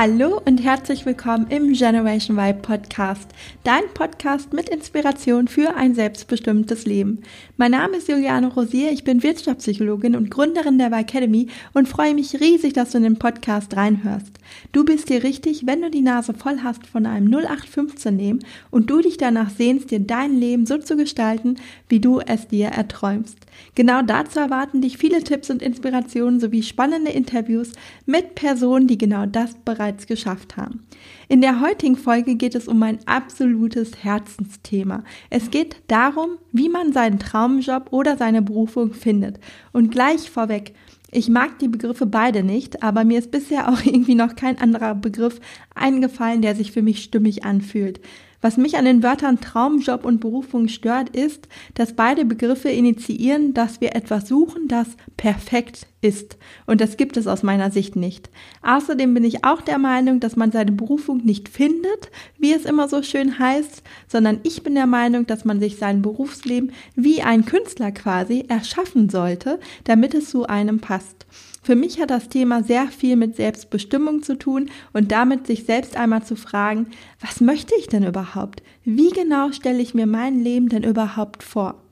Hallo und herzlich willkommen im Generation Vibe Podcast, dein Podcast mit Inspiration für ein selbstbestimmtes Leben. Mein Name ist Juliane Rosier, ich bin Wirtschaftspsychologin und Gründerin der Vibe Academy und freue mich riesig, dass du in den Podcast reinhörst. Du bist dir richtig, wenn du die Nase voll hast von einem 0815 nehmen und du dich danach sehnst, dir dein Leben so zu gestalten, wie du es dir erträumst. Genau dazu erwarten dich viele Tipps und Inspirationen sowie spannende Interviews mit Personen, die genau das bereits geschafft haben. In der heutigen Folge geht es um ein absolutes Herzensthema. Es geht darum, wie man seinen Traumjob oder seine Berufung findet. Und gleich vorweg, ich mag die Begriffe beide nicht, aber mir ist bisher auch irgendwie noch kein anderer Begriff eingefallen, der sich für mich stimmig anfühlt. Was mich an den Wörtern Traumjob und Berufung stört, ist, dass beide Begriffe initiieren, dass wir etwas suchen, das perfekt ist. Und das gibt es aus meiner Sicht nicht. Außerdem bin ich auch der Meinung, dass man seine Berufung nicht findet, wie es immer so schön heißt, sondern ich bin der Meinung, dass man sich sein Berufsleben wie ein Künstler quasi erschaffen sollte, damit es zu einem passt. Für mich hat das Thema sehr viel mit Selbstbestimmung zu tun und damit sich selbst einmal zu fragen, was möchte ich denn überhaupt? Wie genau stelle ich mir mein Leben denn überhaupt vor?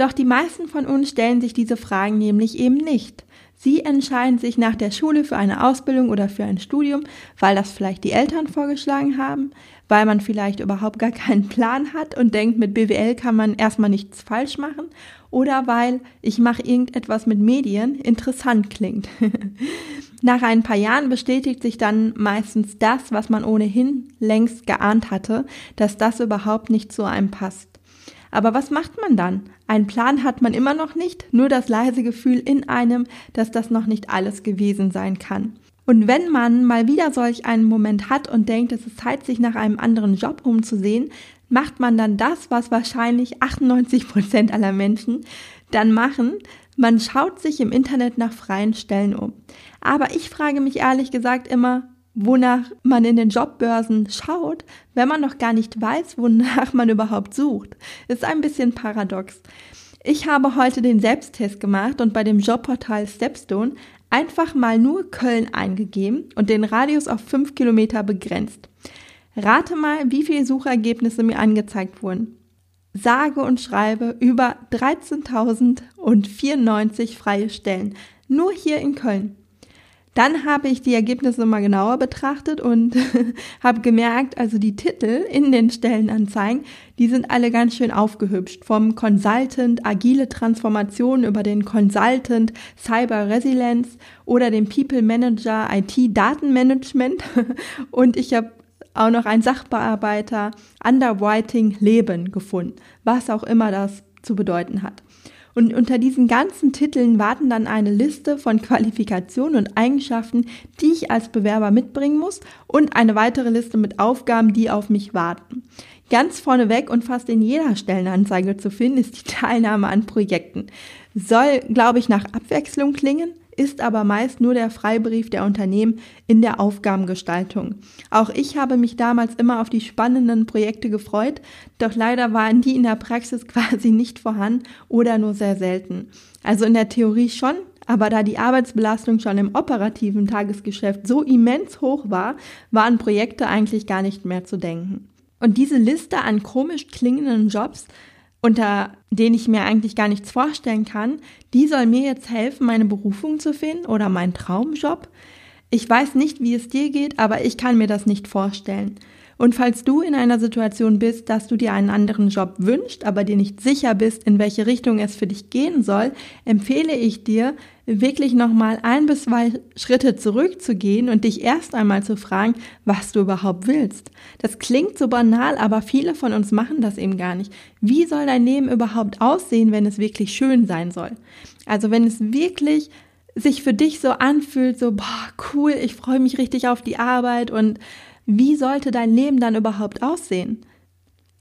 Doch die meisten von uns stellen sich diese Fragen nämlich eben nicht. Sie entscheiden sich nach der Schule für eine Ausbildung oder für ein Studium, weil das vielleicht die Eltern vorgeschlagen haben, weil man vielleicht überhaupt gar keinen Plan hat und denkt, mit BWL kann man erstmal nichts falsch machen oder weil ich mache irgendetwas mit Medien interessant klingt. Nach ein paar Jahren bestätigt sich dann meistens das, was man ohnehin längst geahnt hatte, dass das überhaupt nicht zu einem passt. Aber was macht man dann? Ein Plan hat man immer noch nicht, nur das leise Gefühl in einem, dass das noch nicht alles gewesen sein kann. Und wenn man mal wieder solch einen Moment hat und denkt, es ist Zeit, sich nach einem anderen Job umzusehen, macht man dann das, was wahrscheinlich 98 Prozent aller Menschen dann machen. Man schaut sich im Internet nach freien Stellen um. Aber ich frage mich ehrlich gesagt immer, wonach man in den Jobbörsen schaut, wenn man noch gar nicht weiß, wonach man überhaupt sucht. Ist ein bisschen paradox. Ich habe heute den Selbsttest gemacht und bei dem Jobportal Stepstone einfach mal nur Köln eingegeben und den Radius auf fünf Kilometer begrenzt. Rate mal, wie viele Suchergebnisse mir angezeigt wurden. Sage und schreibe über 13.094 freie Stellen. Nur hier in Köln. Dann habe ich die Ergebnisse mal genauer betrachtet und habe gemerkt, also die Titel in den Stellenanzeigen, die sind alle ganz schön aufgehübscht. Vom Consultant Agile Transformation über den Consultant Cyber Resilience oder den People Manager IT Datenmanagement. Und ich habe auch noch einen Sachbearbeiter Underwriting Leben gefunden, was auch immer das zu bedeuten hat. Und unter diesen ganzen Titeln warten dann eine Liste von Qualifikationen und Eigenschaften, die ich als Bewerber mitbringen muss und eine weitere Liste mit Aufgaben, die auf mich warten. Ganz vorneweg und fast in jeder Stellenanzeige zu finden ist die Teilnahme an Projekten. Soll, glaube ich, nach Abwechslung klingen, ist aber meist nur der Freibrief der Unternehmen in der Aufgabengestaltung. Auch ich habe mich damals immer auf die spannenden Projekte gefreut, doch leider waren die in der Praxis quasi nicht vorhanden oder nur sehr selten. Also in der Theorie schon, aber da die Arbeitsbelastung schon im operativen Tagesgeschäft so immens hoch war, waren Projekte eigentlich gar nicht mehr zu denken. Und diese Liste an komisch klingenden Jobs unter denen ich mir eigentlich gar nichts vorstellen kann, die soll mir jetzt helfen, meine Berufung zu finden oder meinen Traumjob. Ich weiß nicht, wie es dir geht, aber ich kann mir das nicht vorstellen. Und falls du in einer Situation bist, dass du dir einen anderen Job wünschst, aber dir nicht sicher bist, in welche Richtung es für dich gehen soll, empfehle ich dir, wirklich nochmal ein bis zwei Schritte zurückzugehen und dich erst einmal zu fragen, was du überhaupt willst. Das klingt so banal, aber viele von uns machen das eben gar nicht. Wie soll dein Leben überhaupt aussehen, wenn es wirklich schön sein soll? Also wenn es wirklich sich für dich so anfühlt, so, boah, cool, ich freue mich richtig auf die Arbeit und wie sollte dein Leben dann überhaupt aussehen?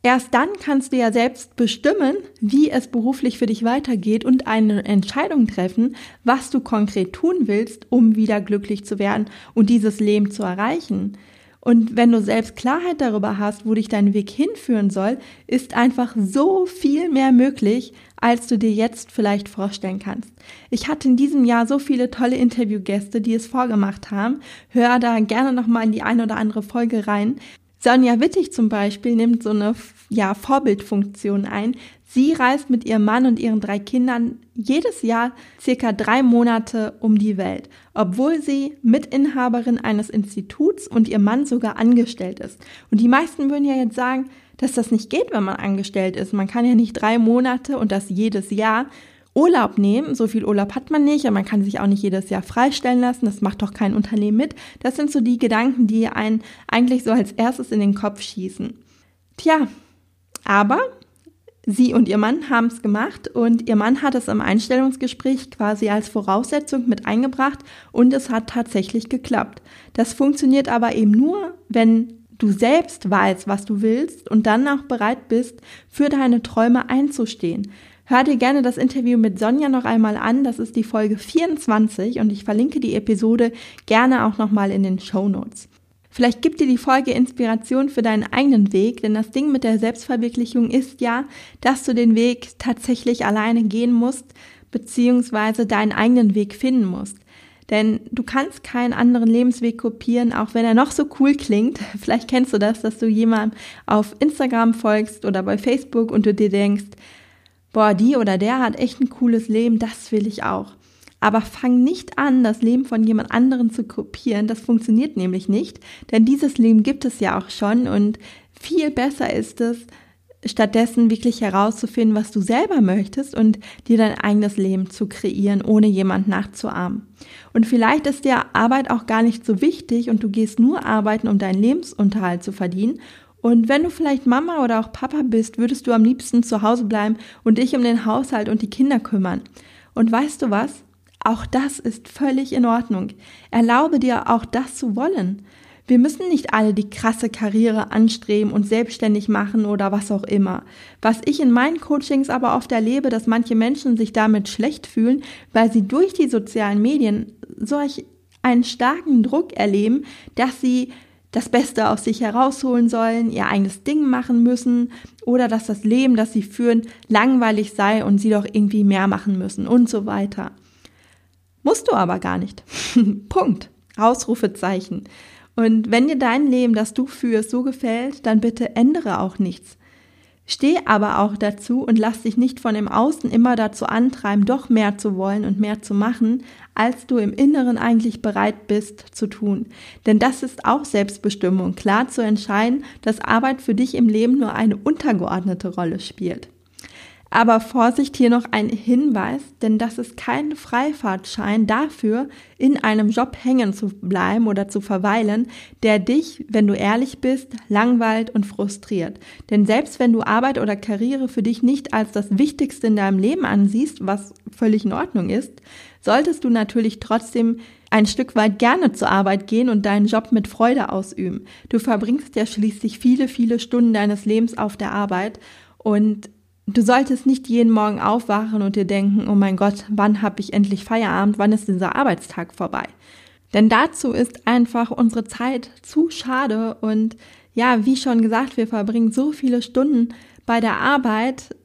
Erst dann kannst du ja selbst bestimmen, wie es beruflich für dich weitergeht und eine Entscheidung treffen, was du konkret tun willst, um wieder glücklich zu werden und dieses Leben zu erreichen. Und wenn du selbst Klarheit darüber hast, wo dich dein Weg hinführen soll, ist einfach so viel mehr möglich, als du dir jetzt vielleicht vorstellen kannst. Ich hatte in diesem Jahr so viele tolle Interviewgäste, die es vorgemacht haben. Hör da gerne nochmal in die eine oder andere Folge rein. Sonja Wittig zum Beispiel nimmt so eine ja, Vorbildfunktion ein. Sie reist mit ihrem Mann und ihren drei Kindern jedes Jahr circa drei Monate um die Welt, obwohl sie Mitinhaberin eines Instituts und ihr Mann sogar angestellt ist. Und die meisten würden ja jetzt sagen, dass das nicht geht, wenn man angestellt ist. Man kann ja nicht drei Monate und das jedes Jahr Urlaub nehmen. So viel Urlaub hat man nicht und man kann sich auch nicht jedes Jahr freistellen lassen. Das macht doch kein Unternehmen mit. Das sind so die Gedanken, die einen eigentlich so als erstes in den Kopf schießen. Tja, aber Sie und ihr Mann haben es gemacht und ihr Mann hat es im Einstellungsgespräch quasi als Voraussetzung mit eingebracht und es hat tatsächlich geklappt. Das funktioniert aber eben nur, wenn du selbst weißt, was du willst und dann auch bereit bist, für deine Träume einzustehen. Hör dir gerne das Interview mit Sonja noch einmal an. Das ist die Folge 24 und ich verlinke die Episode gerne auch nochmal in den Show Notes. Vielleicht gibt dir die Folge Inspiration für deinen eigenen Weg, denn das Ding mit der Selbstverwirklichung ist ja, dass du den Weg tatsächlich alleine gehen musst, beziehungsweise deinen eigenen Weg finden musst. Denn du kannst keinen anderen Lebensweg kopieren, auch wenn er noch so cool klingt. Vielleicht kennst du das, dass du jemandem auf Instagram folgst oder bei Facebook und du dir denkst, boah, die oder der hat echt ein cooles Leben, das will ich auch. Aber fang nicht an, das Leben von jemand anderen zu kopieren. Das funktioniert nämlich nicht, denn dieses Leben gibt es ja auch schon und viel besser ist es, stattdessen wirklich herauszufinden, was du selber möchtest und dir dein eigenes Leben zu kreieren, ohne jemand nachzuahmen. Und vielleicht ist dir Arbeit auch gar nicht so wichtig und du gehst nur arbeiten, um deinen Lebensunterhalt zu verdienen. Und wenn du vielleicht Mama oder auch Papa bist, würdest du am liebsten zu Hause bleiben und dich um den Haushalt und die Kinder kümmern. Und weißt du was? Auch das ist völlig in Ordnung. Erlaube dir auch das zu wollen. Wir müssen nicht alle die krasse Karriere anstreben und selbstständig machen oder was auch immer. Was ich in meinen Coachings aber oft erlebe, dass manche Menschen sich damit schlecht fühlen, weil sie durch die sozialen Medien solch einen starken Druck erleben, dass sie das Beste aus sich herausholen sollen, ihr eigenes Ding machen müssen oder dass das Leben, das sie führen, langweilig sei und sie doch irgendwie mehr machen müssen und so weiter. Musst du aber gar nicht. Punkt. Ausrufezeichen. Und wenn dir dein Leben, das du führst, so gefällt, dann bitte ändere auch nichts. Steh aber auch dazu und lass dich nicht von dem Außen immer dazu antreiben, doch mehr zu wollen und mehr zu machen, als du im Inneren eigentlich bereit bist zu tun. Denn das ist auch Selbstbestimmung, klar zu entscheiden, dass Arbeit für dich im Leben nur eine untergeordnete Rolle spielt. Aber Vorsicht hier noch ein Hinweis, denn das ist kein Freifahrtschein dafür, in einem Job hängen zu bleiben oder zu verweilen, der dich, wenn du ehrlich bist, langweilt und frustriert. Denn selbst wenn du Arbeit oder Karriere für dich nicht als das Wichtigste in deinem Leben ansiehst, was völlig in Ordnung ist, solltest du natürlich trotzdem ein Stück weit gerne zur Arbeit gehen und deinen Job mit Freude ausüben. Du verbringst ja schließlich viele, viele Stunden deines Lebens auf der Arbeit und Du solltest nicht jeden Morgen aufwachen und dir denken, oh mein Gott, wann habe ich endlich Feierabend, wann ist dieser Arbeitstag vorbei? Denn dazu ist einfach unsere Zeit zu schade und ja, wie schon gesagt, wir verbringen so viele Stunden bei der Arbeit.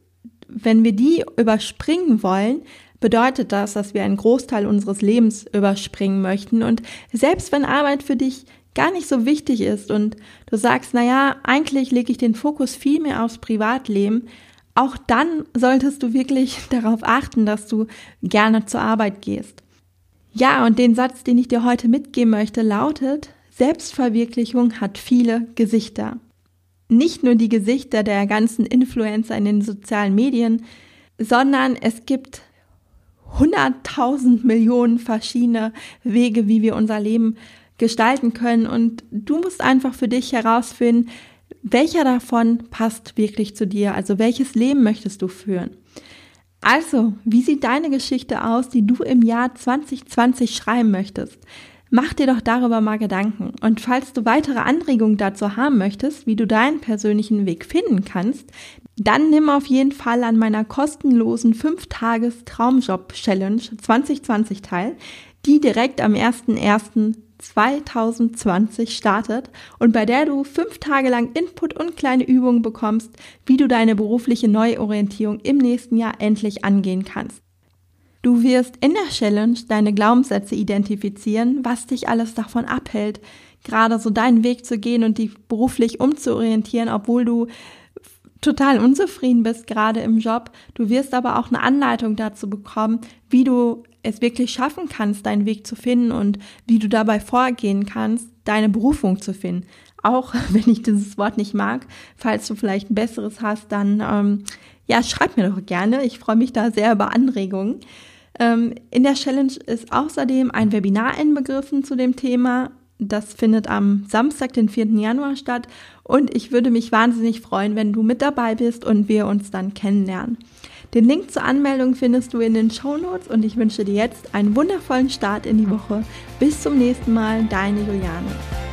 Wenn wir die überspringen wollen, bedeutet das, dass wir einen Großteil unseres Lebens überspringen möchten. Und selbst wenn Arbeit für dich gar nicht so wichtig ist und du sagst, na ja, eigentlich lege ich den Fokus viel mehr aufs Privatleben, auch dann solltest du wirklich darauf achten, dass du gerne zur Arbeit gehst. Ja, und den Satz, den ich dir heute mitgeben möchte, lautet, Selbstverwirklichung hat viele Gesichter. Nicht nur die Gesichter der ganzen Influencer in den sozialen Medien, sondern es gibt hunderttausend Millionen verschiedene Wege, wie wir unser Leben gestalten können. Und du musst einfach für dich herausfinden, welcher davon passt wirklich zu dir? Also welches Leben möchtest du führen? Also, wie sieht deine Geschichte aus, die du im Jahr 2020 schreiben möchtest? Mach dir doch darüber mal Gedanken. Und falls du weitere Anregungen dazu haben möchtest, wie du deinen persönlichen Weg finden kannst, dann nimm auf jeden Fall an meiner kostenlosen 5-Tages-Traumjob-Challenge 2020 teil, die direkt am 1.1. 2020 startet und bei der du fünf Tage lang Input und kleine Übungen bekommst, wie du deine berufliche Neuorientierung im nächsten Jahr endlich angehen kannst. Du wirst in der Challenge deine Glaubenssätze identifizieren, was dich alles davon abhält, gerade so deinen Weg zu gehen und dich beruflich umzuorientieren, obwohl du total unzufrieden bist, gerade im Job. Du wirst aber auch eine Anleitung dazu bekommen, wie du es wirklich schaffen kannst, deinen Weg zu finden und wie du dabei vorgehen kannst, deine Berufung zu finden. Auch wenn ich dieses Wort nicht mag, falls du vielleicht ein besseres hast, dann ähm, ja, schreib mir doch gerne. Ich freue mich da sehr über Anregungen. Ähm, in der Challenge ist außerdem ein Webinar inbegriffen zu dem Thema. Das findet am Samstag, den 4. Januar statt. Und ich würde mich wahnsinnig freuen, wenn du mit dabei bist und wir uns dann kennenlernen. Den Link zur Anmeldung findest du in den Show Notes und ich wünsche dir jetzt einen wundervollen Start in die Woche. Bis zum nächsten Mal, deine Juliane.